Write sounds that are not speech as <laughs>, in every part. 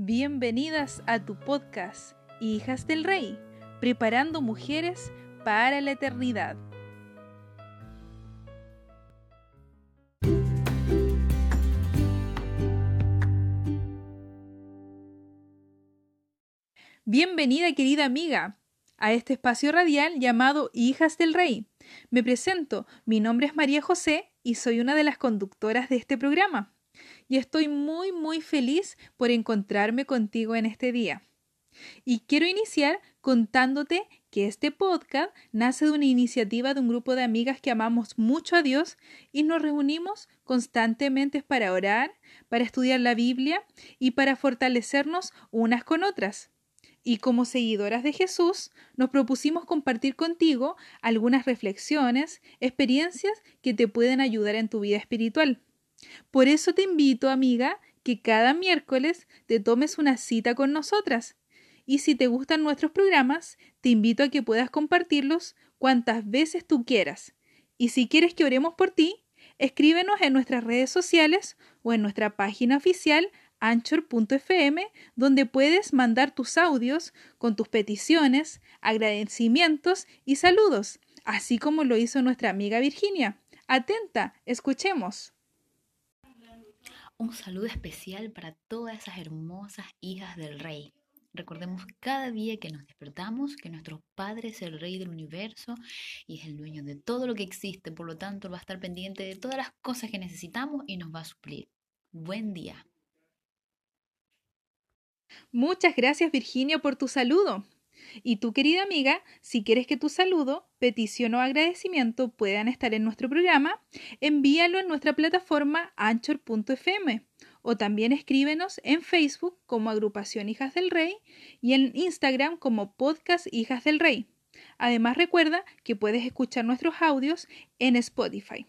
Bienvenidas a tu podcast, Hijas del Rey, preparando mujeres para la eternidad. Bienvenida querida amiga a este espacio radial llamado Hijas del Rey. Me presento, mi nombre es María José y soy una de las conductoras de este programa. Y estoy muy muy feliz por encontrarme contigo en este día. Y quiero iniciar contándote que este podcast nace de una iniciativa de un grupo de amigas que amamos mucho a Dios y nos reunimos constantemente para orar, para estudiar la Biblia y para fortalecernos unas con otras y como seguidoras de Jesús nos propusimos compartir contigo algunas reflexiones, experiencias que te pueden ayudar en tu vida espiritual. Por eso te invito, amiga, que cada miércoles te tomes una cita con nosotras. Y si te gustan nuestros programas, te invito a que puedas compartirlos cuantas veces tú quieras. Y si quieres que oremos por ti, escríbenos en nuestras redes sociales o en nuestra página oficial anchor.fm, donde puedes mandar tus audios con tus peticiones, agradecimientos y saludos, así como lo hizo nuestra amiga Virginia. Atenta, escuchemos. Un saludo especial para todas esas hermosas hijas del rey. Recordemos cada día que nos despertamos que nuestro Padre es el Rey del universo y es el dueño de todo lo que existe, por lo tanto va a estar pendiente de todas las cosas que necesitamos y nos va a suplir. Buen día. Muchas gracias Virginia por tu saludo. Y tú, querida amiga, si quieres que tu saludo, petición o agradecimiento puedan estar en nuestro programa, envíalo en nuestra plataforma anchor.fm o también escríbenos en Facebook como Agrupación Hijas del Rey y en Instagram como Podcast Hijas del Rey. Además recuerda que puedes escuchar nuestros audios en Spotify.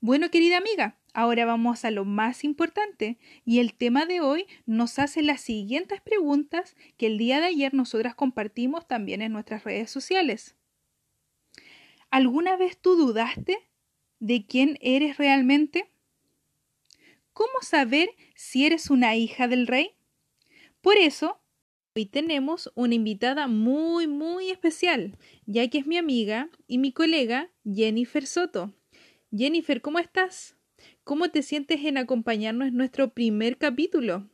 Bueno, querida amiga, ahora vamos a lo más importante y el tema de hoy nos hace las siguientes preguntas que el día de ayer nosotras compartimos también en nuestras redes sociales. ¿Alguna vez tú dudaste de quién eres realmente? ¿Cómo saber si eres una hija del rey? Por eso, hoy tenemos una invitada muy, muy especial, ya que es mi amiga y mi colega Jennifer Soto. Jennifer, ¿cómo estás? ¿Cómo te sientes en acompañarnos en nuestro primer capítulo?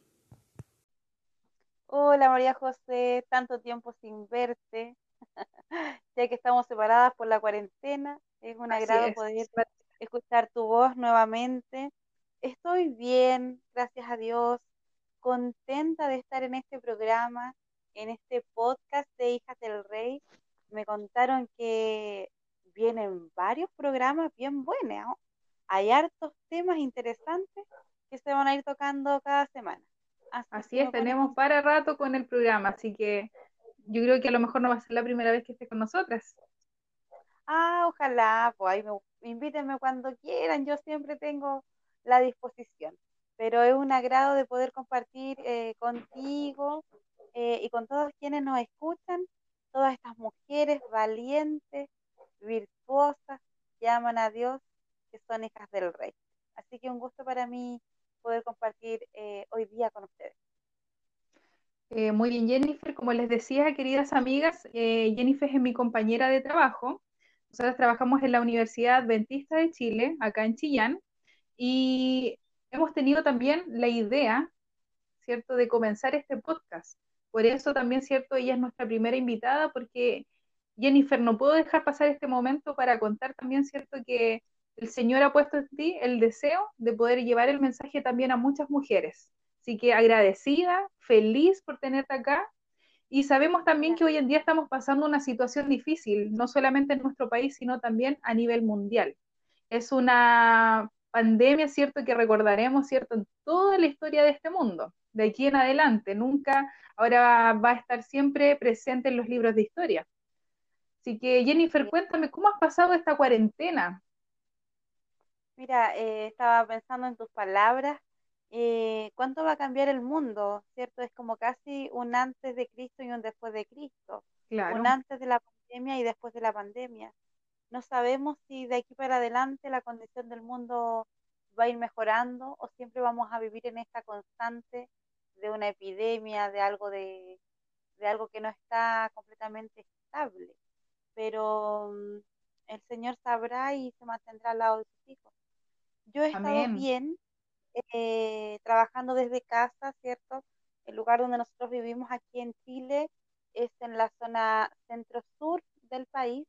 Hola María José, tanto tiempo sin verte, <laughs> ya que estamos separadas por la cuarentena, es un agrado poder escuchar tu voz nuevamente. Estoy bien, gracias a Dios, contenta de estar en este programa, en este podcast de Hijas del Rey. Me contaron que vienen varios programas bien buenos. Hay hartos temas interesantes que se van a ir tocando cada semana. Así, es, tenemos para rato con el programa, así que yo creo que a lo mejor no va a ser la primera vez que esté con nosotras. Ah, ojalá, pues ahí me, invítenme cuando quieran, yo siempre tengo la disposición. Pero es un agrado de poder compartir eh, contigo eh, y con todos quienes nos escuchan, todas estas mujeres valientes, virtuosas que aman a Dios, que son hijas del Rey. Así que un gusto para mí poder compartir eh, hoy día con ustedes. Eh, muy bien, Jennifer. Como les decía, queridas amigas, eh, Jennifer es mi compañera de trabajo. Nosotros trabajamos en la Universidad Adventista de Chile, acá en Chillán, y hemos tenido también la idea, ¿cierto?, de comenzar este podcast. Por eso también, ¿cierto?, ella es nuestra primera invitada, porque Jennifer, no puedo dejar pasar este momento para contar también, ¿cierto?, que el Señor ha puesto en ti el deseo de poder llevar el mensaje también a muchas mujeres. Así que agradecida, feliz por tenerte acá. Y sabemos también que hoy en día estamos pasando una situación difícil, no solamente en nuestro país, sino también a nivel mundial. Es una pandemia, ¿cierto?, que recordaremos, ¿cierto?, en toda la historia de este mundo, de aquí en adelante. Nunca, ahora va a estar siempre presente en los libros de historia. Así que Jennifer, cuéntame, ¿cómo has pasado esta cuarentena? Mira, eh, estaba pensando en tus palabras. Eh, ¿Cuánto va a cambiar el mundo? ¿Cierto? Es como casi un antes de Cristo y un después de Cristo. Un antes de la pandemia y después de la pandemia. No sabemos si de aquí para adelante la condición del mundo va a ir mejorando o siempre vamos a vivir en esta constante de una epidemia, de algo de, de algo que no está completamente estable. Pero mm, el Señor sabrá y se mantendrá al lado de sus hijos. Yo he estado bien eh, trabajando desde casa, ¿cierto? El lugar donde nosotros vivimos aquí en Chile es en la zona centro-sur del país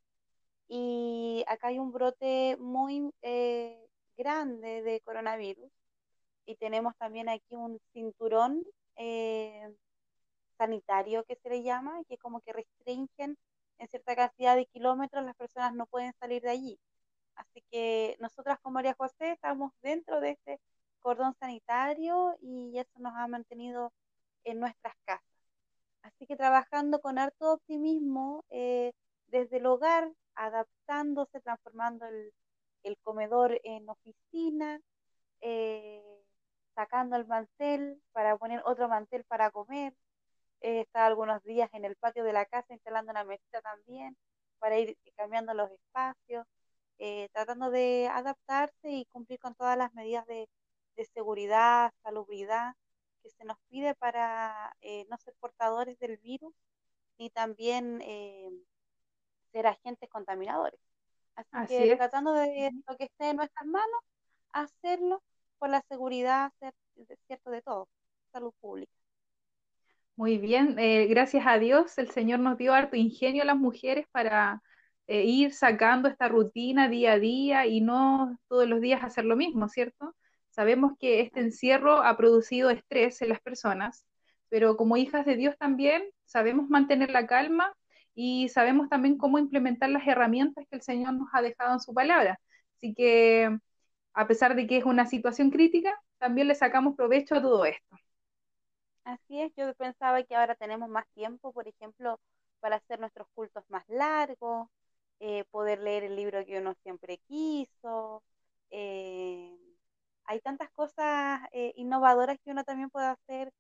y acá hay un brote muy eh, grande de coronavirus y tenemos también aquí un cinturón eh, sanitario que se le llama, que como que restringen en cierta cantidad de kilómetros, las personas no pueden salir de allí. Así que nosotras con María José estamos dentro de este cordón sanitario y eso nos ha mantenido en nuestras casas. Así que trabajando con harto optimismo eh, desde el hogar, adaptándose, transformando el, comedor en oficina, eh, sacando el mantel para poner otro mantel para comer, He estado algunos días en el patio de la casa instalando una mesita también para ir cambiando los espacios, eh, tratando de adaptarse y cumplir con todas las medidas de, seguridad, salubridad que se nos pide para eh, no ser portadores del virus ni también eh, ser agentes contaminadores. Así, que tratando de lo que esté en nuestras manos, hacerlo por la seguridad, cierto, de todos, salud pública. Muy bien, eh, gracias a Dios el Señor nos dio harto ingenio a las mujeres para eh, ir sacando esta rutina día a día y no todos los días hacer lo mismo, ¿cierto? Sabemos que este encierro ha producido estrés en las personas, pero como hijas de Dios también sabemos mantener la calma y sabemos también cómo implementar las herramientas que el Señor nos ha dejado en su palabra. Así que, a pesar de que es una situación crítica, también le sacamos provecho a todo esto. Así es, yo pensaba que ahora tenemos más tiempo, por ejemplo, para hacer nuestros cultos más largos, eh, poder leer el libro que uno siempre quiso. Eh, hay tantas cosas eh, innovadoras que uno también puede hacer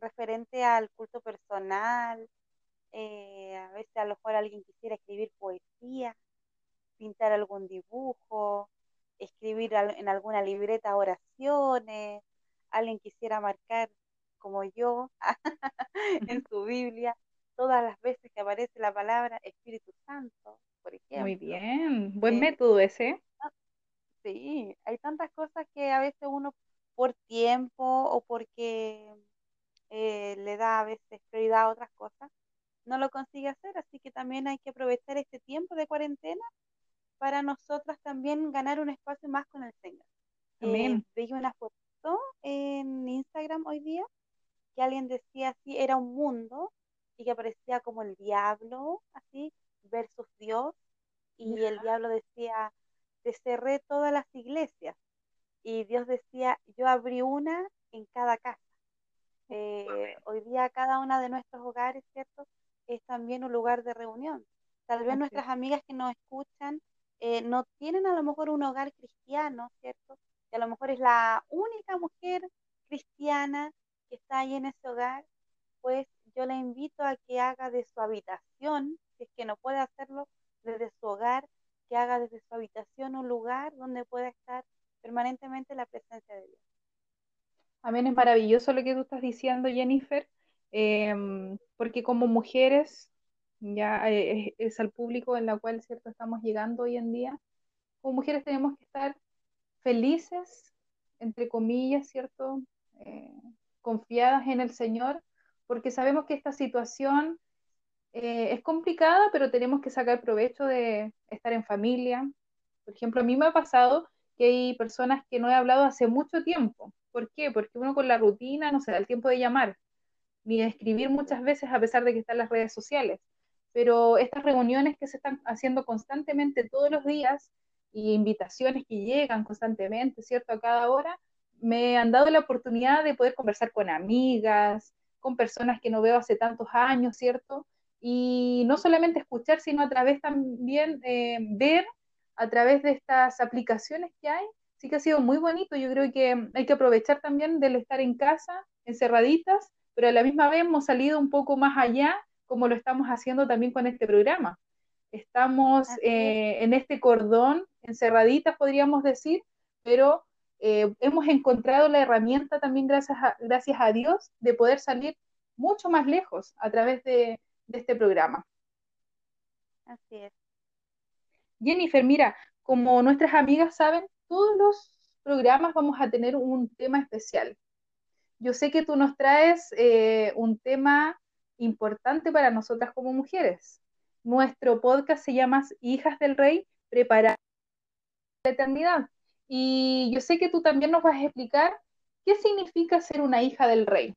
referente al culto personal. a veces a lo mejor alguien quisiera escribir poesía, pintar algún dibujo, escribir en alguna libreta oraciones alguien quisiera marcar como yo <laughs> en su Biblia todas las veces que aparece la palabra Espíritu Santo, por ejemplo. Muy bien, buen eh, método ese. Sí, hay tantas cosas que a veces uno por tiempo o porque eh, le da a veces prioridad a otras cosas, no lo consigue hacer, así que también hay que aprovechar este tiempo de cuarentena para nosotras también ganar un espacio más con el Señor. Amén. Eh, una en Instagram hoy día que alguien decía así, era un mundo y que aparecía como el diablo, así, versus Dios, y el diablo decía, te cerré todas las iglesias, y Dios decía, yo abrí una en cada casa. Eh, hoy día cada una de nuestros hogares, ¿cierto? Es también un lugar de reunión. Tal vez nuestras amigas que nos escuchan eh, no tienen a lo mejor un hogar cristiano, ¿cierto? Que a lo mejor es la única mujer cristiana que está ahí en ese hogar, pues yo le invito a que haga de su habitación, si es que no puede hacerlo desde su hogar, que haga desde su habitación un lugar donde pueda estar permanentemente la presencia de Dios. Amén, es maravilloso lo que tú estás diciendo, Jennifer, em, porque como mujeres, ya eh, es, al público en la cual cierto estamos llegando hoy en día, como mujeres tenemos que estar felices, entre comillas, ¿cierto? Eh, confiadas en el Señor, porque sabemos que esta situación eh, es complicada, pero tenemos que sacar provecho de estar en familia. Por ejemplo, a mí me ha pasado que hay personas que no he hablado hace mucho tiempo. ¿Por qué? Porque uno con la rutina no se da el tiempo de llamar, ni de escribir muchas veces a pesar de que están las redes sociales. Pero estas reuniones que se están haciendo constantemente todos los días y invitaciones que llegan constantemente, ¿cierto? A cada hora, me han dado la oportunidad de poder conversar con amigas, con personas que no veo hace tantos años, ¿cierto? Y no solamente escuchar, sino a través también eh, ver a través de estas aplicaciones que hay. Sí que ha sido muy bonito. Yo creo que hay que aprovechar también del estar en casa, encerraditas, pero a la misma vez hemos salido un poco más allá, como lo estamos haciendo también con este programa. Estamos eh, en este cordón, encerraditas podríamos decir, pero eh, hemos encontrado la herramienta también gracias a, gracias a Dios de poder salir mucho más lejos a través de, de este programa. Así es. Jennifer, mira, como nuestras amigas saben, todos los programas vamos a tener un tema especial. Yo sé que tú nos traes eh, un tema importante para nosotras como mujeres. Nuestro podcast se llama Hijas del Rey, preparar la eternidad. Y yo sé que tú también nos vas a explicar qué significa ser una hija del rey.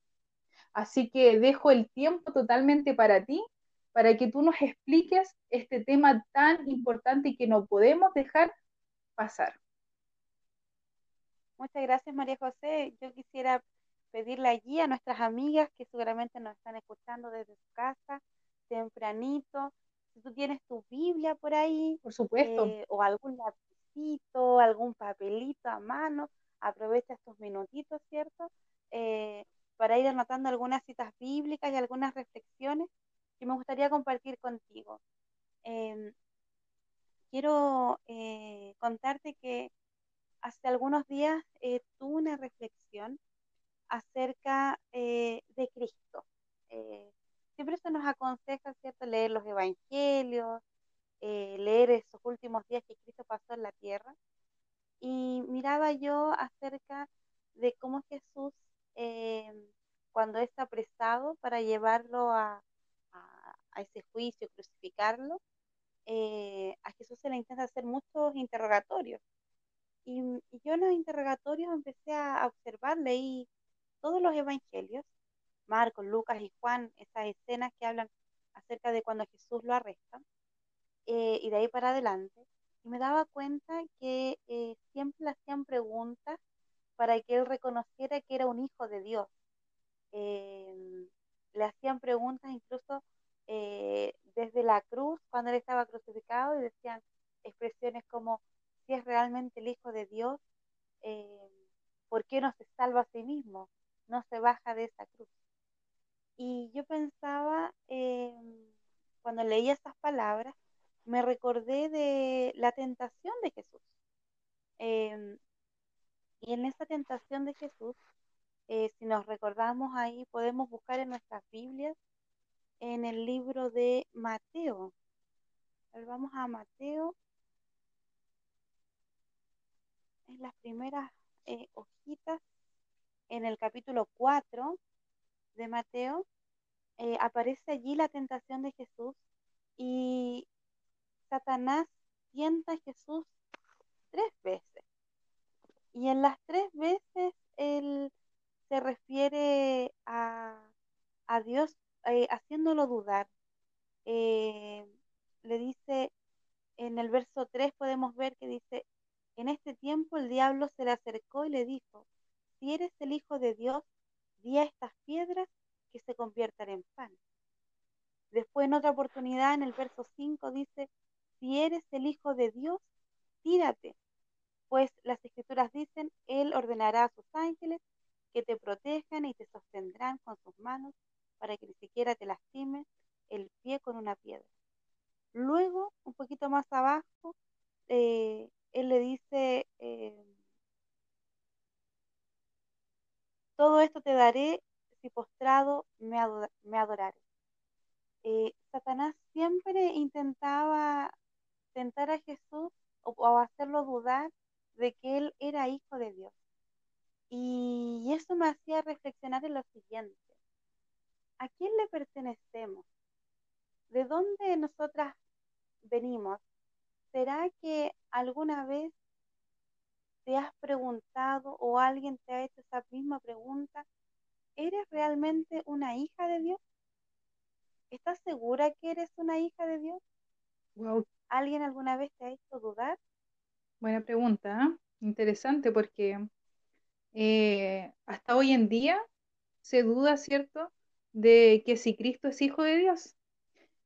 Así que dejo el tiempo totalmente para ti, para que tú nos expliques este tema tan importante y que no podemos dejar pasar. Muchas gracias, María José. Yo quisiera pedirle allí a nuestras amigas que seguramente nos están escuchando desde su casa, tempranito. Si tú tienes tu Biblia por ahí, por supuesto, eh, o algún algún papelito a mano, aprovecha estos minutitos, ¿cierto? Eh, para ir anotando algunas citas bíblicas y algunas reflexiones que me gustaría compartir contigo. Em, quiero eh, contarte que hace algunos días eh, tuve una reflexión acerca de Cristo. siempre se nos aconseja, ¿cierto?, leer los evangelios, eh, leer esos últimos días que Cristo pasó en la tierra y miraba yo acerca de cómo Jesús, eh, cuando es apresado para llevarlo a, ese juicio, crucificarlo, eh, a Jesús se le intenta hacer muchos interrogatorios. Y, yo en los interrogatorios empecé a observar, leí todos los evangelios, Marcos, Lucas y Juan, esas escenas que hablan acerca de cuando Jesús lo arrestan. Eh, y de ahí para adelante, y me daba cuenta que eh, siempre le hacían preguntas para que él reconociera que era un hijo de Dios. Em, le hacían preguntas incluso eh, desde la cruz, cuando él estaba crucificado, y decían expresiones como, si es realmente el hijo de Dios, em, ¿por qué no se salva a sí mismo? No se baja de esa cruz. Y yo pensaba, em, cuando leía esas palabras, me recordé de la tentación de Jesús. Em, y en esa tentación de Jesús, eh, si nos recordamos ahí, podemos buscar en nuestras Biblias, en el libro de Mateo. vamos a Mateo. En las primeras eh, hojitas, en el capítulo 4 de Mateo, eh, aparece allí la tentación de Jesús y Satanás tienta a Jesús tres veces. Y en las tres veces él se refiere a, Dios eh, haciéndolo dudar. Eh, le dice, en el verso 3 podemos ver que dice, en este tiempo el diablo se le acercó y le dijo, si eres el Hijo de Dios, di a estas piedras que se conviertan en pan. Después en otra oportunidad, en el verso 5 dice, si eres el Hijo de Dios, tírate, pues las escrituras dicen, Él ordenará a sus ángeles que te protejan y te sostendrán con sus manos para que ni siquiera te lastime el pie con una piedra. Luego, un poquito más abajo, eh, Él le dice, eh, todo esto te daré si postrado me, adoraré. Eh, Satanás siempre intentaba tentar a Jesús o, hacerlo dudar de que él era hijo de Dios. Y eso me hacía reflexionar en lo siguiente. ¿A quién le pertenecemos? ¿De dónde nosotras venimos? ¿Será que alguna vez te has preguntado o alguien te ha hecho esa misma pregunta? ¿Eres realmente una hija de Dios? ¿Estás segura que eres una hija de Dios? Wow, ¿Alguien alguna vez te ha hecho dudar? Buena pregunta, ¿eh? interesante porque eh, hasta hoy en día se duda, ¿cierto?, de que si Cristo es hijo de Dios.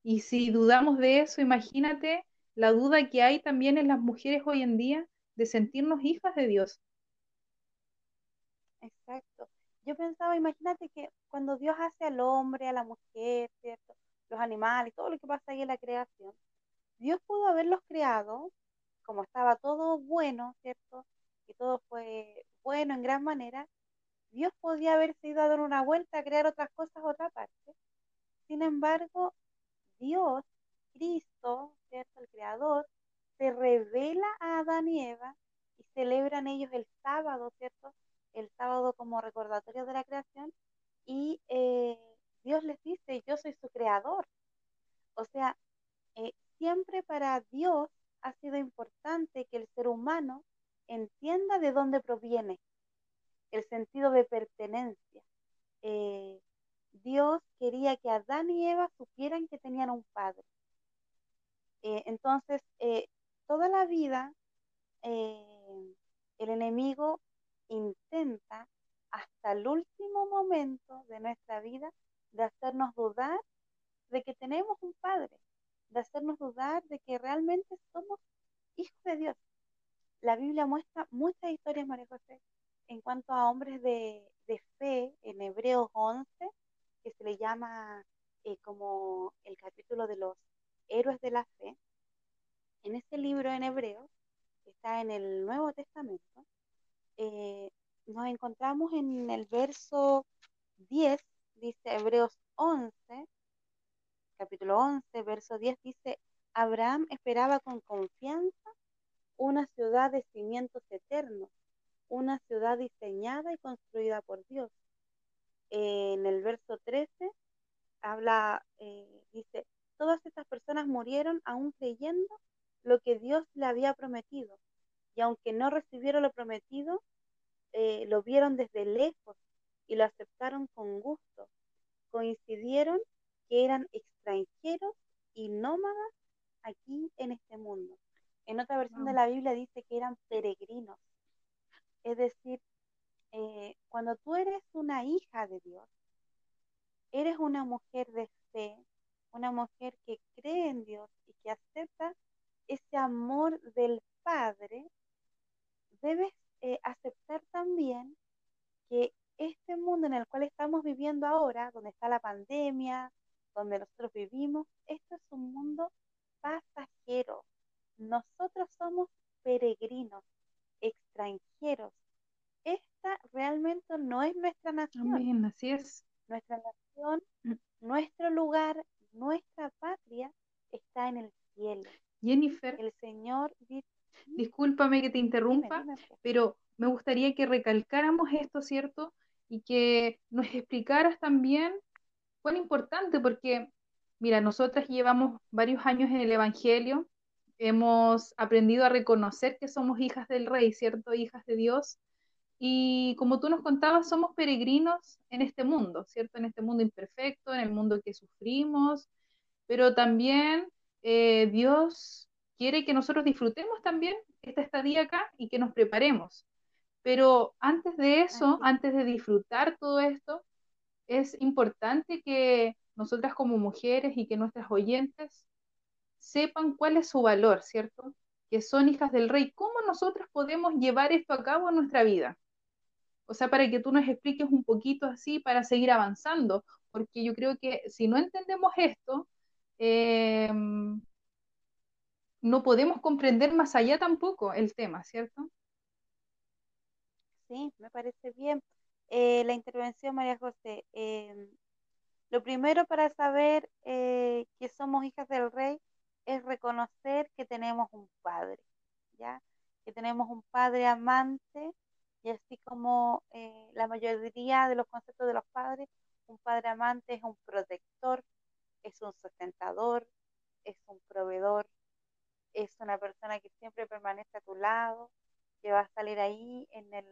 Y si dudamos de eso, imagínate la duda que hay también en las mujeres hoy en día de sentirnos hijas de Dios. Exacto. Yo pensaba, imagínate que cuando Dios hace al hombre, a la mujer, ¿cierto? Los animales, todo lo que pasa ahí en la creación, Dios pudo haberlos creado, como estaba todo bueno, ¿cierto? Y todo fue bueno en gran manera, Dios podía haberse ido a dar una vuelta a crear otras cosas otra parte. Sin embargo, Dios, Cristo, ¿cierto? El Creador, se revela a Adán y Eva y celebran ellos el sábado, ¿cierto? El sábado como recordatorio de la creación y eh, Dios les dice, yo soy su creador. O sea, eh, siempre para Dios ha sido importante que el ser humano entienda de dónde proviene, el sentido de pertenencia. Eh, Dios quería que Adán y Eva supieran que tenían un padre. entonces, toda la vida el enemigo intenta hasta el último momento de nuestra vida de hacernos dudar de que tenemos un Padre, de hacernos dudar de que realmente somos hijos de Dios. La Biblia muestra muchas historias, María José, en cuanto a hombres de, fe, en Hebreos 11, que se le llama eh, como el capítulo de los héroes de la fe. En ese libro en Hebreos, que está en el Nuevo Testamento, eh, nos encontramos en el verso 10, dice Hebreos 11, capítulo 11, verso 10, dice, Abraham esperaba con confianza una ciudad de cimientos eternos, una ciudad diseñada y construida por Dios. en el verso 13 habla, eh, dice, todas estas personas murieron aún creyendo lo que Dios le había prometido. Y aunque no recibieron lo prometido, eh, lo vieron desde lejos y lo aceptaron con gusto. Coincidieron que eran extranjeros y nómadas aquí en este mundo. En otra versión de la Biblia dice que eran peregrinos. Es decir, eh, cuando tú eres una hija de Dios, eres una mujer de fe, una mujer que cree en Dios y que acepta ese amor del Padre, debes eh, aceptar también que este mundo en el cual estamos viviendo ahora, donde está la pandemia, donde nosotros vivimos, esto es un mundo pasajero. Nosotros somos peregrinos, extranjeros. Esta realmente no es nuestra nación. así es. Nuestra nación, nuestro lugar, nuestra patria está en el cielo. Jennifer. El Señor dice Discúlpame que te interrumpa, pero me gustaría que recalcáramos esto, ¿cierto? Y que nos explicaras también cuán importante, porque, mira, nosotras llevamos varios años en el Evangelio, hemos aprendido a reconocer que somos hijas del Rey, ¿cierto? Hijas de Dios. Y como tú nos contabas, somos peregrinos en este mundo, ¿cierto? En este mundo imperfecto, en el mundo que sufrimos, pero también eh, Dios quiere que nosotros disfrutemos también esta estadía acá y que nos preparemos. Pero antes de eso, antes de disfrutar todo esto, es importante que nosotras como mujeres y que nuestras oyentes sepan cuál es su valor, ¿cierto? Que son hijas del rey. ¿Cómo nosotros podemos llevar esto a cabo en nuestra vida? O sea, para que tú nos expliques un poquito así para seguir avanzando, porque yo creo que si no entendemos esto, eh, no podemos comprender más allá tampoco el tema, ¿cierto? Sí, me parece bien. Eh, la intervención, María José. Em, lo primero para saber eh, que somos hijas del rey es reconocer que tenemos un padre, ¿ya? Que tenemos un padre amante y así como eh, la mayoría de los conceptos de los padres, un padre amante es un protector, es un sustentador, es un proveedor, es una persona que siempre permanece a tu lado, que va a salir ahí en el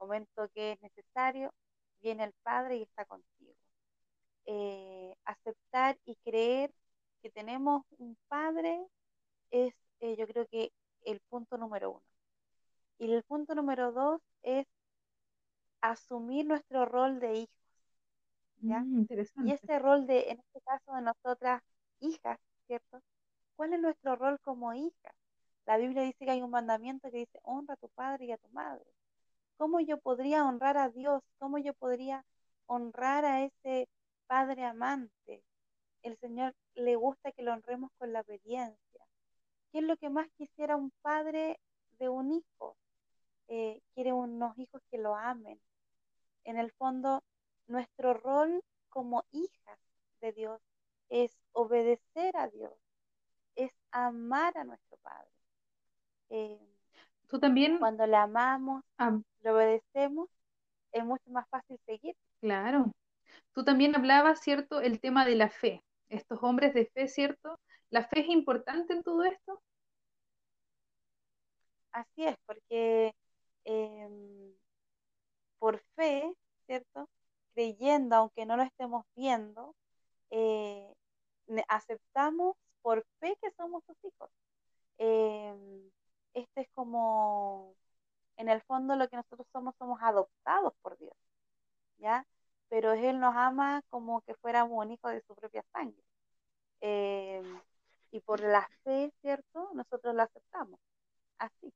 momento que es necesario, viene el Padre y está contigo. Eh, aceptar y creer que tenemos un Padre es, eh, yo creo que, el punto número uno. Y el punto número dos es asumir nuestro rol de hijos. ¿ya? Mm, y ese rol de, en este caso, de nosotras hijas, ¿cierto? ¿Cuál es nuestro rol como hija? La Biblia dice que hay un mandamiento que dice, honra a tu padre y a tu madre. ¿Cómo yo podría honrar a Dios? ¿Cómo yo podría honrar a ese padre amante? El Señor le gusta que lo honremos con la obediencia. ¿Qué es lo que más quisiera un padre de un hijo? eh, quiere unos hijos que lo amen. En el fondo, nuestro rol como hijas de Dios es obedecer a Dios, es amar a nuestro Padre. Eh, Tú también. Cuando le amamos, le obedecemos, es mucho más fácil seguir. Claro. Tú también hablabas, ¿cierto?, el tema de la fe. Estos hombres de fe, ¿cierto? ¿La fe es importante en todo esto? Así es, porque em, por fe, ¿cierto? Creyendo, aunque no lo estemos viendo, eh, aceptamos por fe que somos sus hijos. Em, este es como, en el fondo lo que nosotros somos, somos adoptados por Dios, ¿ya? Pero Él nos ama como que fuéramos un hijo de su propia sangre. Em, y por la fe, ¿cierto? Nosotros lo aceptamos. Así.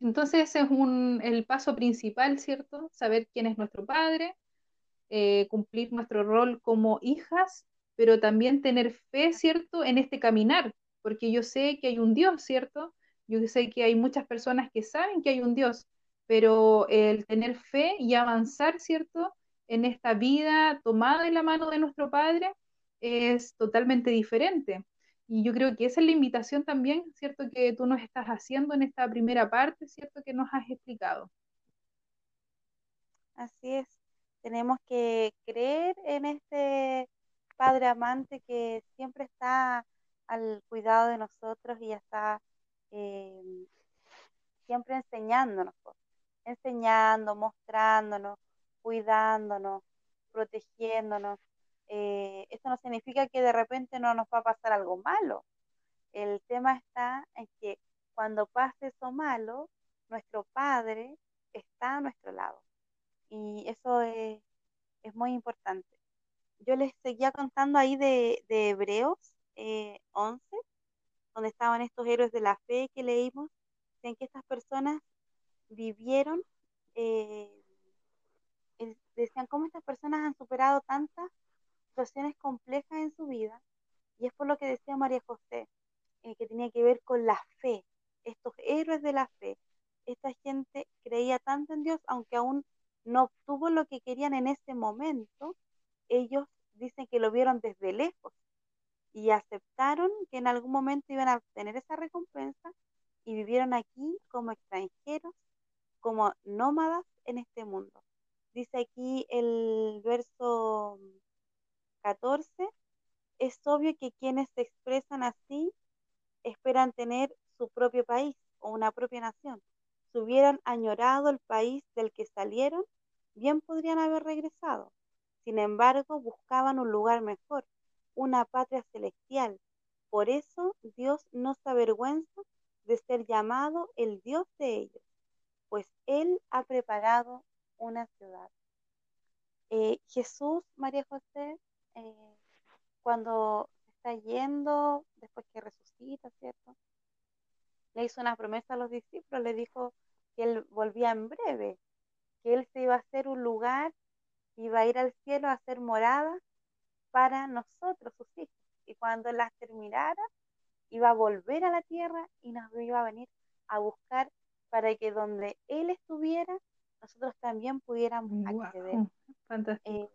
Entonces ese es un, el paso principal, ¿cierto? Saber quién es nuestro padre, eh, cumplir nuestro rol como hijas, pero también tener fe, ¿cierto? En este caminar, porque yo sé que hay un Dios, ¿cierto? Yo sé que hay muchas personas que saben que hay un Dios, pero el tener fe y avanzar, ¿cierto? En esta vida tomada de la mano de nuestro Padre es totalmente diferente. Y yo creo que esa es la invitación también, ¿cierto? Que tú nos estás haciendo en esta primera parte, ¿cierto? Que nos has explicado. Así es. Tenemos que creer en este Padre amante que siempre está al cuidado de nosotros y está eh, siempre enseñándonos, enseñando, mostrándonos, cuidándonos, protegiéndonos. Eh, esto no significa que de repente no nos va a pasar algo malo. El tema está en que cuando pase eso malo, nuestro Padre está a nuestro lado. Y eso es, muy importante. Yo les seguía contando ahí de, Hebreos 11, eh, donde estaban estos héroes de la fe que leímos, en que estas personas vivieron, eh, decían cómo estas personas han superado tantas situaciones complejas en su vida, y es por lo que decía María José, eh, que tenía que ver con la fe, estos héroes de la fe. Esta gente creía tanto en Dios, aunque aún no obtuvo lo que querían en ese momento, ellos dicen que lo vieron desde lejos y aceptaron que en algún momento iban a obtener esa recompensa y vivieron aquí como extranjeros, como nómadas en este mundo. Dice aquí el verso 14, es obvio que quienes se expresan así esperan tener su propio país o una propia nación. Si hubieran añorado el país del que salieron, bien podrían haber regresado. Sin embargo, buscaban un lugar mejor, una patria celestial. Por eso Dios no se avergüenza de ser llamado el Dios de ellos, pues Él ha preparado una ciudad. Eh, Jesús, María José, eh, cuando está yendo, después que resucita, ¿cierto? Le hizo una promesa a los discípulos, le dijo que él volvía en breve, que él se iba a hacer un lugar, iba a ir al cielo a hacer morada para nosotros, sus hijos. Y cuando las terminara, iba a volver a la tierra y nos iba a venir a buscar para que donde él estuviera, nosotros también pudiéramos acceder. Fantástico. Eh,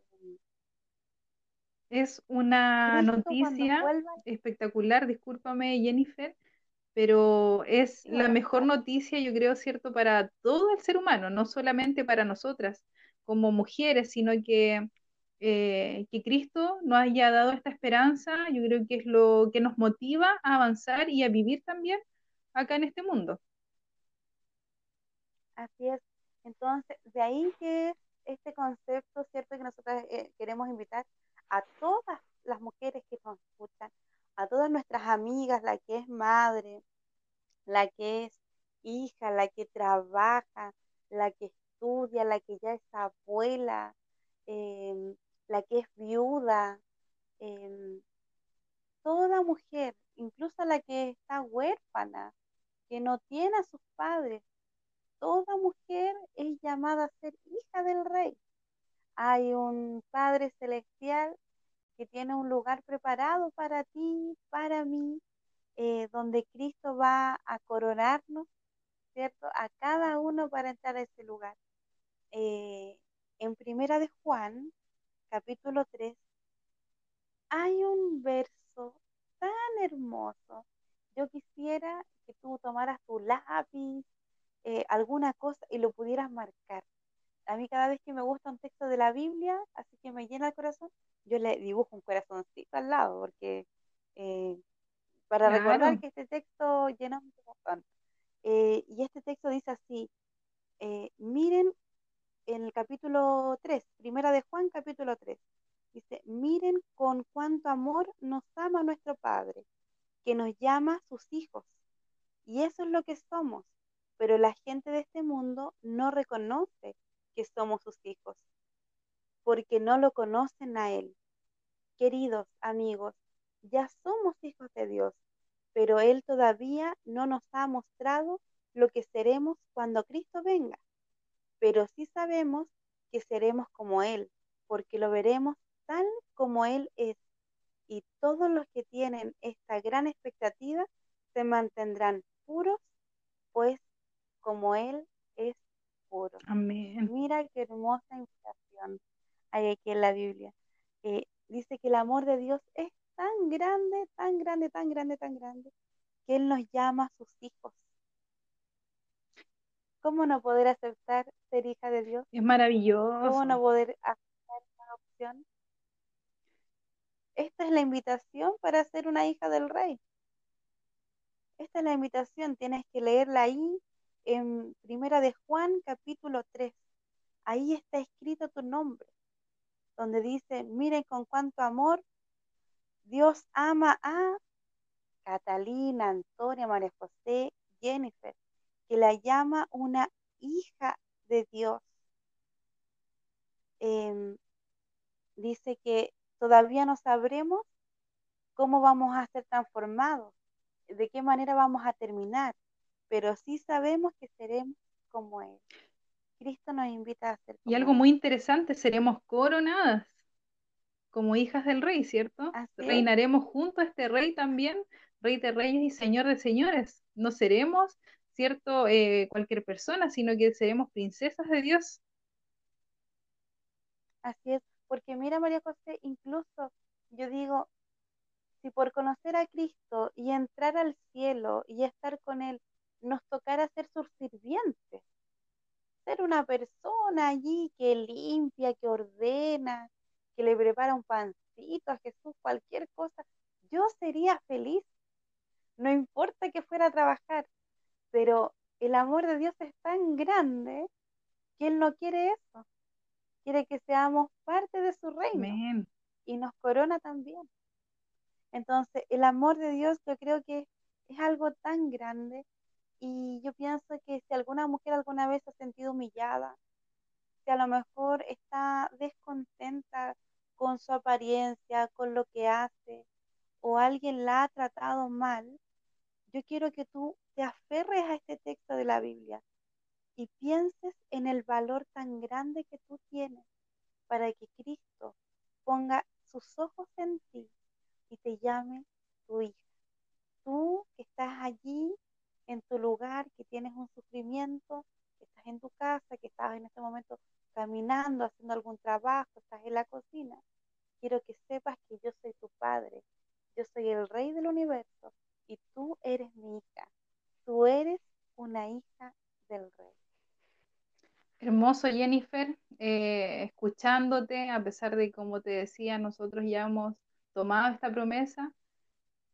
es una noticia espectacular, discúlpame Jennifer, pero es la mejor noticia, yo creo, cierto, para todo el ser humano, no solamente para nosotras como mujeres, sino que, eh, que Cristo nos haya dado esta esperanza, yo creo que es lo que nos motiva a avanzar y a vivir también acá en este mundo. Así es. Entonces, de ahí que este concepto, ¿cierto? Que nosotros eh, queremos invitar a todas las mujeres que nos escuchan, a todas nuestras amigas, la que es madre, la que es hija, la que trabaja, la que estudia, la que ya es abuela, em, la que es viuda, em, toda mujer, incluso la que está huérfana, que no tiene a sus padres, toda mujer es llamada a ser hija del rey hay un Padre Celestial que tiene un lugar preparado para ti, para mí, eh, donde Cristo va a coronarnos, ¿cierto? A cada uno para entrar a ese lugar. Eh, en Primera de Juan, capítulo 3, hay un verso tan hermoso. Yo quisiera que tú tomaras tu lápiz, eh, alguna cosa y lo pudieras marcar. A mí cada vez que me gusta un texto de la Biblia, así que me llena el corazón, yo le dibujo un corazoncito al lado, porque eh, para recordar que este texto llena mi corazón. Eh, y este texto dice así, miren en el capítulo 3, primera de Juan, capítulo 3. Dice, miren con cuánto amor nos ama nuestro Padre, que nos llama sus hijos. Y eso es lo que somos. Pero la gente de este mundo no reconoce que somos sus hijos, porque no lo conocen a Él. Queridos amigos, ya somos hijos de Dios, pero Él todavía no nos ha mostrado lo que seremos cuando Cristo venga. Pero sí sabemos que seremos como Él, porque lo veremos tal como Él es. Y todos los que tienen esta gran expectativa se mantendrán puros, pues como Él es puro. Amén. Mira qué hermosa invitación hay aquí en la Biblia. Eh, dice que el amor de Dios es tan grande, tan grande, tan grande, tan grande, que Él nos llama a sus hijos. ¿Cómo no poder aceptar ser hija de Dios? Es maravilloso. ¿Cómo no poder aceptar esa opción? Esta es la invitación para ser una hija del rey. Esta es la invitación, tienes que leerla ahí en Primera de Juan, capítulo 3. Ahí está escrito tu nombre, donde dice, miren con cuánto amor Dios ama a Catalina, Antonia, María José, Jennifer, que la llama una hija de Dios. Em, dice que Todavía no sabremos cómo vamos a ser transformados, de qué manera vamos a terminar, pero sí sabemos que seremos como Él. Cristo nos invita a ser como Y algo muy interesante, seremos coronadas como hijas del rey, ¿cierto? Reinaremos junto a este rey también, rey de reyes y señor de señores. No seremos, ¿cierto? Eh, cualquier persona, sino que seremos princesas de Dios. Así es. Porque mira, María José, incluso yo digo, si por conocer a Cristo y entrar al cielo y estar con Él, nos tocara ser sus sirvientes, ser una persona allí que limpia, que ordena, que le prepara un pancito a Jesús, cualquier cosa, yo sería feliz. No importa que fuera a trabajar, pero el amor de Dios es tan grande que Él no quiere eso quiere que seamos parte de su reino y nos corona también. Entonces, el amor de Dios yo creo que es algo tan grande y yo pienso que si alguna mujer alguna vez se ha sentido humillada, si a lo mejor está descontenta con su apariencia, con lo que hace, o alguien la ha tratado mal, yo quiero que tú te aferres a este texto de la Biblia y pienses en el valor tan grande que tú tienes para que Cristo ponga sus ojos en ti y te llame tu hija. Tú que estás allí en tu lugar, que tienes un sufrimiento, que estás en tu casa, que estás en este momento caminando, haciendo algún trabajo, estás en la cocina, quiero que sepas que yo soy tu padre, yo soy el rey del universo y tú eres mi hija. Tú eres una hija del rey. Hermoso, Jennifer, eh, escuchándote, a pesar de, como te decía, nosotros ya hemos tomado esta promesa,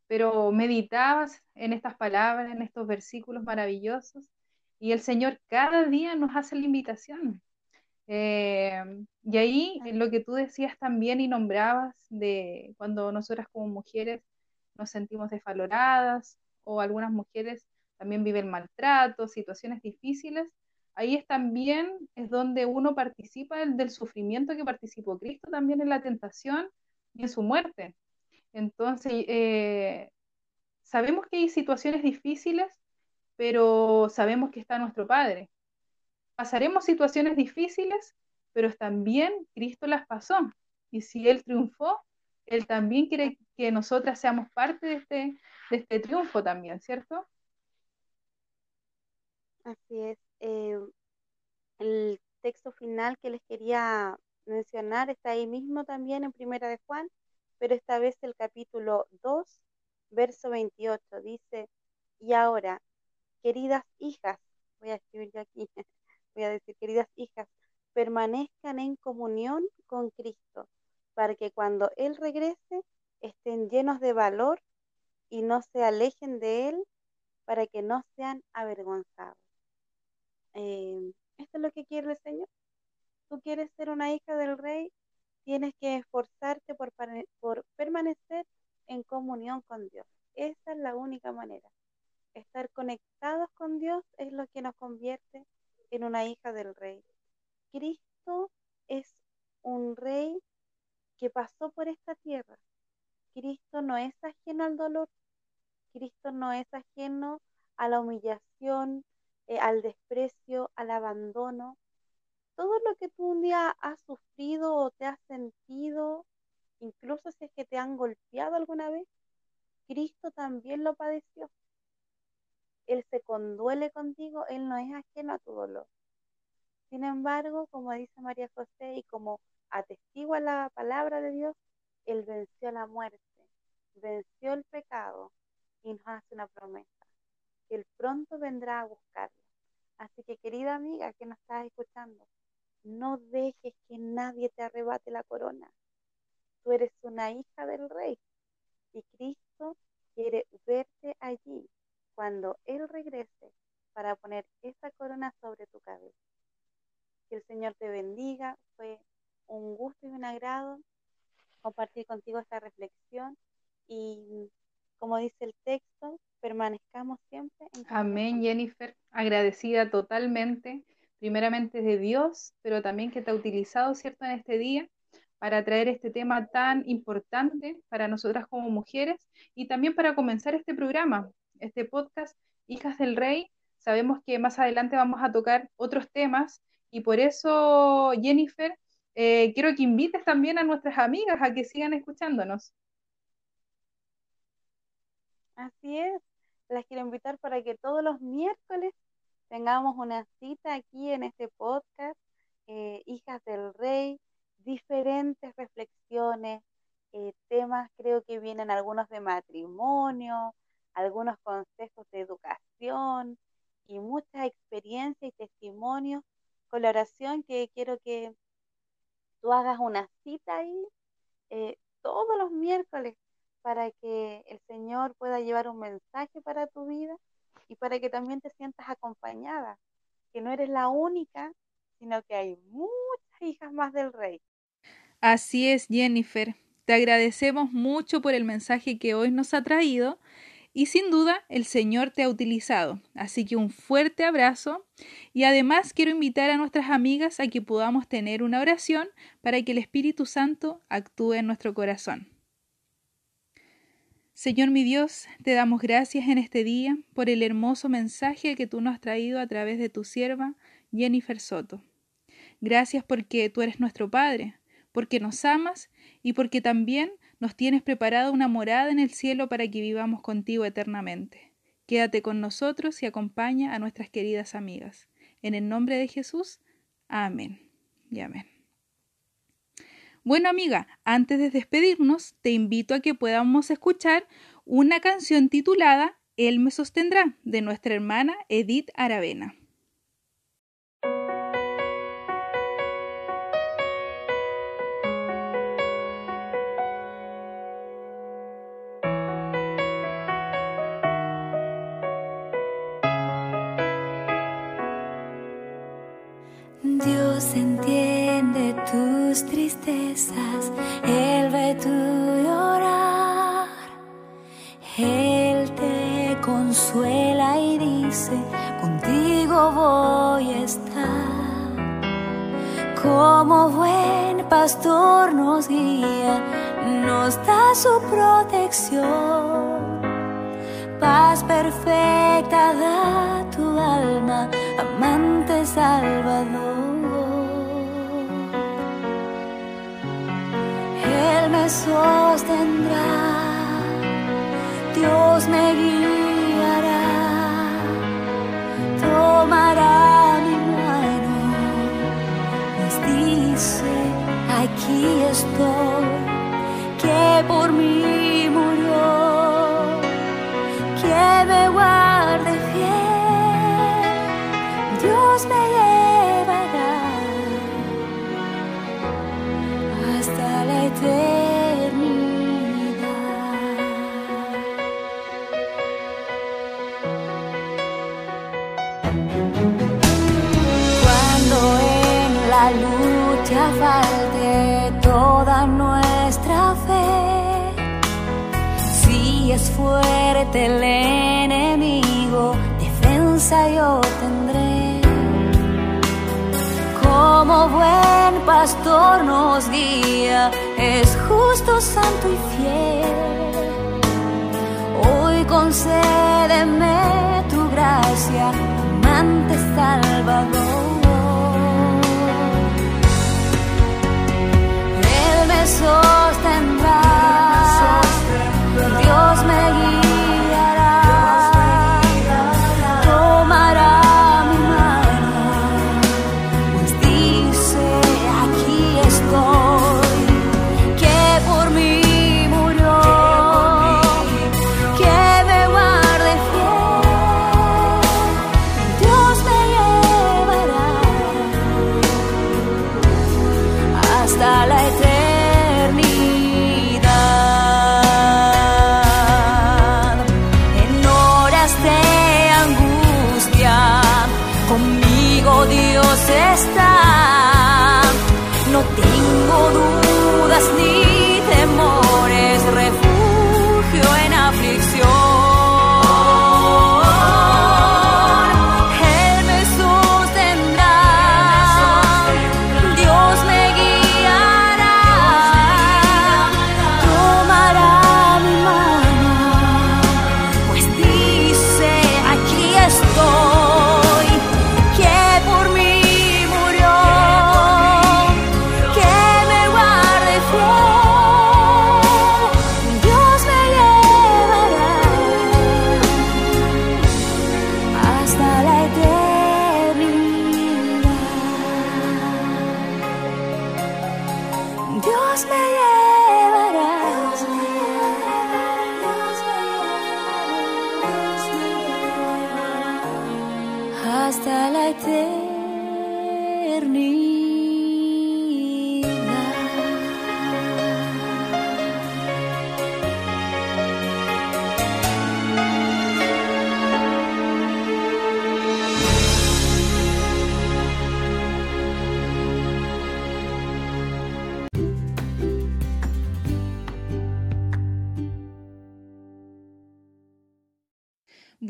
pero meditabas en estas palabras, en estos versículos maravillosos, y el Señor cada día nos hace la invitación. Eh, y ahí lo que tú decías también y nombrabas de cuando nosotras como mujeres nos sentimos desvaloradas o algunas mujeres también viven maltrato, situaciones difíciles, ahí es también es donde uno participa del, sufrimiento que participó Cristo también en la tentación y en su muerte. Entonces, eh, sabemos que hay situaciones difíciles, pero sabemos que está nuestro Padre. Pasaremos situaciones difíciles, pero también Cristo las pasó. Y si Él triunfó, Él también quiere que nosotras seamos parte de este, de este triunfo también, ¿cierto? Así es. Eh, el texto final que les quería mencionar está ahí mismo también en Primera de Juan, pero esta vez el capítulo 2, verso 28, dice, y ahora, queridas hijas, voy a escribir yo aquí, <laughs> voy a decir, queridas hijas, permanezcan en comunión con Cristo, para que cuando Él regrese estén llenos de valor y no se alejen de Él, para que no sean avergonzados. Eh, esto es lo que quiere el Señor. Tú quieres ser una hija del Rey, tienes que esforzarte por, por permanecer en comunión con Dios. Esa es la única manera. Estar conectados con Dios es lo que nos convierte en una hija del Rey. Cristo es un Rey que pasó por esta tierra. Cristo no es ajeno al dolor. Cristo no es ajeno a la humillación, eh, al desprecio, al abandono. Todo lo que tú un día has sufrido o te has sentido, incluso si es que te han golpeado alguna vez, Cristo también lo padeció. Él se conduele contigo, Él no es ajeno a tu dolor. Sin embargo, como dice María José y como atestigua la palabra de Dios, Él venció la muerte, venció el pecado y nos hace una promesa, que Él pronto vendrá a buscarlo. Así que querida amiga que nos estás escuchando, no dejes que nadie te arrebate la corona. Tú eres una hija del rey y Cristo quiere verte allí cuando Él regrese para poner esa corona sobre tu cabeza. Que el Señor te bendiga. Fue un gusto y un agrado compartir contigo esta reflexión y como dice el texto, permanezcamos siempre en Amén, Jennifer, agradecida totalmente, primeramente de Dios, pero también que te ha utilizado, ¿cierto?, en este día para traer este tema tan importante para nosotras como mujeres y también para comenzar este programa, este podcast Hijas del Rey. Sabemos que más adelante vamos a tocar otros temas y por eso, Jennifer, eh, quiero que invites también a nuestras amigas a que sigan escuchándonos. Así es, las quiero invitar para que todos los miércoles tengamos una cita aquí en este podcast, eh, Hijas del Rey, diferentes reflexiones, eh, temas, creo que vienen algunos de matrimonio, algunos consejos de educación y muchas experiencias y testimonios con la oración que quiero que tú hagas una cita ahí eh, todos los miércoles para que el Señor pueda llevar un mensaje para tu vida y para que también te sientas acompañada, que no eres la única, sino que hay muchas hijas más del Rey. Así es, Jennifer. Te agradecemos mucho por el mensaje que hoy nos ha traído y sin duda el Señor te ha utilizado. Así que un fuerte abrazo y además quiero invitar a nuestras amigas a que podamos tener una oración para que el Espíritu Santo actúe en nuestro corazón. Señor mi Dios, te damos gracias en este día por el hermoso mensaje que tú nos has traído a través de tu sierva Jennifer Soto. Gracias porque tú eres nuestro Padre, porque nos amas y porque también nos tienes preparado una morada en el cielo para que vivamos contigo eternamente. Quédate con nosotros y acompaña a nuestras queridas amigas. En el nombre de Jesús, amén amén. Bueno amiga, antes de despedirnos, te invito a que podamos escuchar una canción titulada Él me sostendrá de nuestra hermana Edith Aravena. pastor nos guía, nos da su protección. Paz perfecta da tu alma, amante salvador. Él me sostendrá, Dios me guiará, tomará mi mano, me dice aquí estoy, que por mí murió, que me guarde fiel, Dios me llevará hasta la eternidad. Cuando en la nuestra fe, si es fuerte el enemigo, defensa yo tendré. Como buen pastor nos guía, es justo, santo y fiel. Hoy concédeme tu gracia, amante Salvador. Él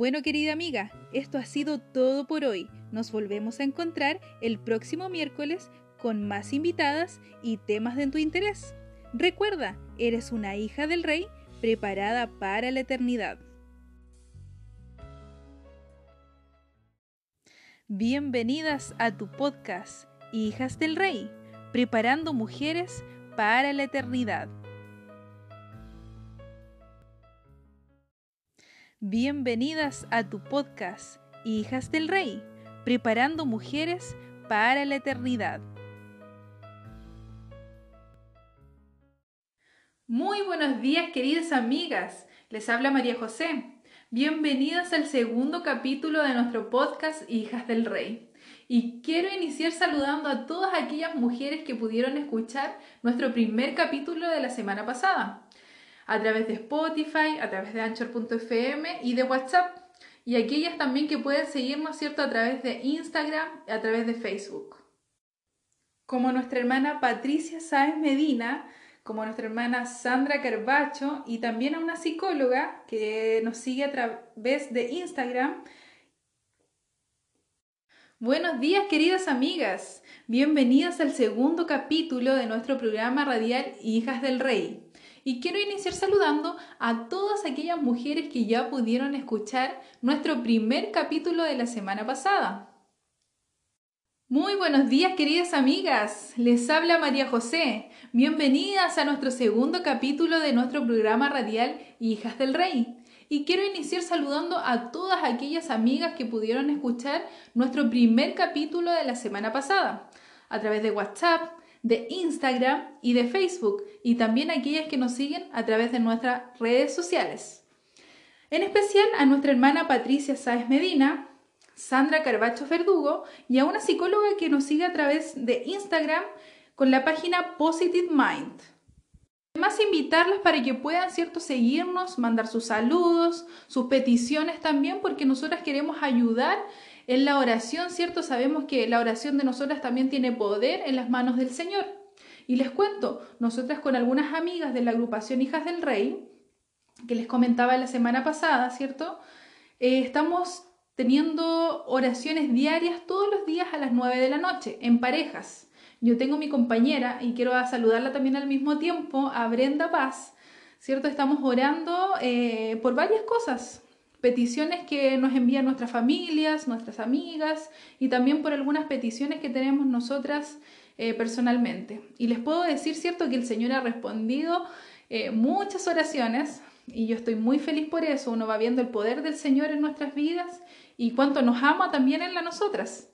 Bueno, querida amiga, esto ha sido todo por hoy. Nos volvemos a encontrar el próximo miércoles con más invitadas y temas de tu interés. Recuerda, eres una hija del rey preparada para la eternidad. Bienvenidas a tu podcast, Hijas del Rey, preparando mujeres para la eternidad. Bienvenidas a tu podcast, Hijas del Rey, preparando mujeres para la eternidad. Muy buenos días, queridas amigas. Les habla María José. Bienvenidas al segundo capítulo de nuestro podcast Hijas del Rey. Y quiero iniciar saludando a todas aquellas mujeres que pudieron escuchar nuestro primer capítulo de la semana pasada a través de Spotify, a través de Anchor.fm y de WhatsApp. Y aquellas también que pueden seguirnos, ¿cierto?, a través de Instagram, a través de Facebook. Como nuestra hermana Patricia Sáez Medina, como nuestra hermana Sandra Carbacho y también a una psicóloga que nos sigue a través de Instagram. Buenos días, queridas amigas. Bienvenidas al segundo capítulo de nuestro programa radial Hijas del Rey. Y quiero iniciar saludando a todas aquellas mujeres que ya pudieron escuchar nuestro primer capítulo de la semana pasada. Muy buenos días queridas amigas, les habla María José. Bienvenidas a nuestro segundo capítulo de nuestro programa radial Hijas del Rey. Y quiero iniciar saludando a todas aquellas amigas que pudieron escuchar nuestro primer capítulo de la semana pasada, a través de WhatsApp, de Instagram y de Facebook y también aquellas que nos siguen a través de nuestras redes sociales. En especial a nuestra hermana Patricia Sáez Medina, Sandra Carbacho Verdugo y a una psicóloga que nos sigue a través de Instagram con la página Positive Mind. Además, invitarlas para que puedan, ¿cierto?, seguirnos, mandar sus saludos, sus peticiones también, porque nosotras queremos ayudar en la oración, ¿cierto? Sabemos que la oración de nosotras también tiene poder en las manos del Señor. Y les cuento, nosotras con algunas amigas de la agrupación Hijas del Rey, que les comentaba la semana pasada, ¿cierto? Eh, estamos teniendo oraciones diarias todos los días a las 9 de la noche, en parejas. Yo tengo mi compañera y quiero saludarla también al mismo tiempo, a Brenda Paz, ¿cierto? Estamos orando eh, por varias cosas, peticiones que nos envían nuestras familias, nuestras amigas y también por algunas peticiones que tenemos nosotras eh, personalmente. Y les puedo decir, ¿cierto?, que el Señor ha respondido eh, muchas oraciones y yo estoy muy feliz por eso. Uno va viendo el poder del Señor en nuestras vidas y cuánto nos ama también en la nosotras.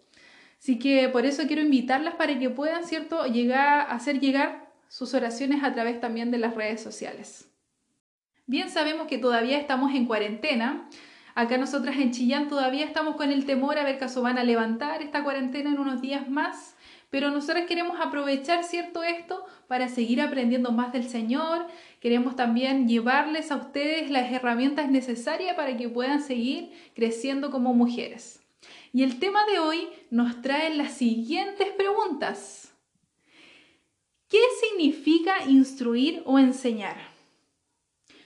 Así que por eso quiero invitarlas para que puedan, ¿cierto?, llegar, hacer llegar sus oraciones a través también de las redes sociales. Bien sabemos que todavía estamos en cuarentena. Acá nosotras en Chillán todavía estamos con el temor a ver caso van a levantar esta cuarentena en unos días más. Pero nosotras queremos aprovechar, ¿cierto? Esto para seguir aprendiendo más del Señor. Queremos también llevarles a ustedes las herramientas necesarias para que puedan seguir creciendo como mujeres. Y el tema de hoy nos trae las siguientes preguntas. ¿Qué significa instruir o enseñar?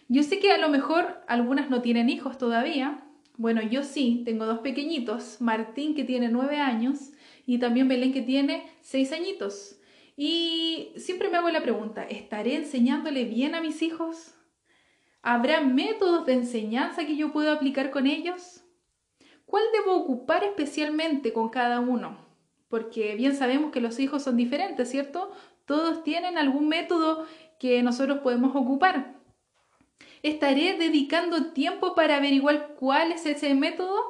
Yo sé que a lo mejor algunas no tienen hijos todavía. Bueno, yo sí, tengo dos pequeñitos, Martín que tiene nueve años y también Belén que tiene seis añitos. Y siempre me hago la pregunta, ¿estaré enseñándole bien a mis hijos? ¿Habrá métodos de enseñanza que yo pueda aplicar con ellos? ¿Cuál debo ocupar especialmente con cada uno? Porque bien sabemos que los hijos son diferentes, ¿cierto? Todos tienen algún método que nosotros podemos ocupar. ¿Estaré dedicando tiempo para averiguar cuál es ese método?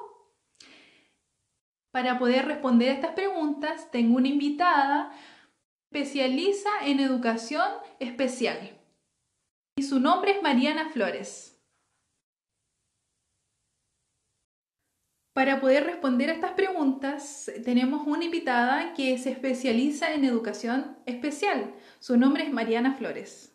Para poder responder a estas preguntas, tengo una invitada especializa en educación especial. Y su nombre es Mariana Flores. Para poder responder a estas preguntas, tenemos una invitada que se especializa en educación especial. Su nombre es Mariana Flores.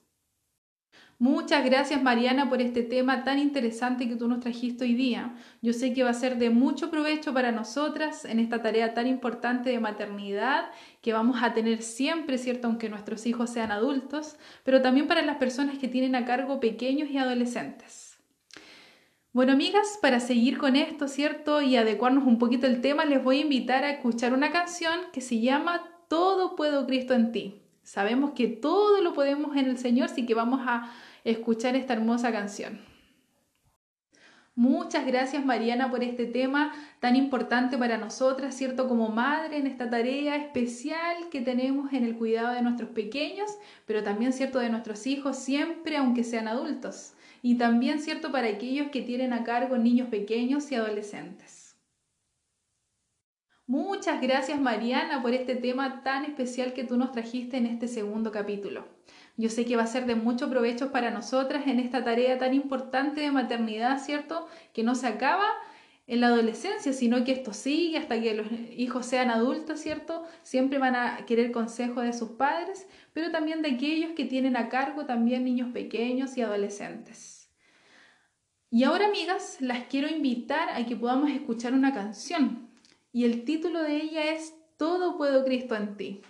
Muchas gracias Mariana por este tema tan interesante que tú nos trajiste hoy día. Yo sé que va a ser de mucho provecho para nosotras en esta tarea tan importante de maternidad que vamos a tener siempre, ¿cierto? Aunque nuestros hijos sean adultos, pero también para las personas que tienen a cargo pequeños y adolescentes. Bueno, amigas, para seguir con esto, ¿cierto? Y adecuarnos un poquito al tema, les voy a invitar a escuchar una canción que se llama Todo puedo Cristo en ti. Sabemos que todo lo podemos en el Señor, así que vamos a escuchar esta hermosa canción. Muchas gracias Mariana por este tema tan importante para nosotras, ¿cierto? Como madre en esta tarea especial que tenemos en el cuidado de nuestros pequeños, pero también, ¿cierto? De nuestros hijos, siempre aunque sean adultos y también cierto para aquellos que tienen a cargo niños pequeños y adolescentes. Muchas gracias Mariana por este tema tan especial que tú nos trajiste en este segundo capítulo. Yo sé que va a ser de mucho provecho para nosotras en esta tarea tan importante de maternidad, ¿cierto? Que no se acaba en la adolescencia, sino que esto sigue hasta que los hijos sean adultos, ¿cierto? Siempre van a querer consejo de sus padres, pero también de aquellos que tienen a cargo también niños pequeños y adolescentes. Y ahora, amigas, las quiero invitar a que podamos escuchar una canción. Y el título de ella es Todo puedo Cristo en ti.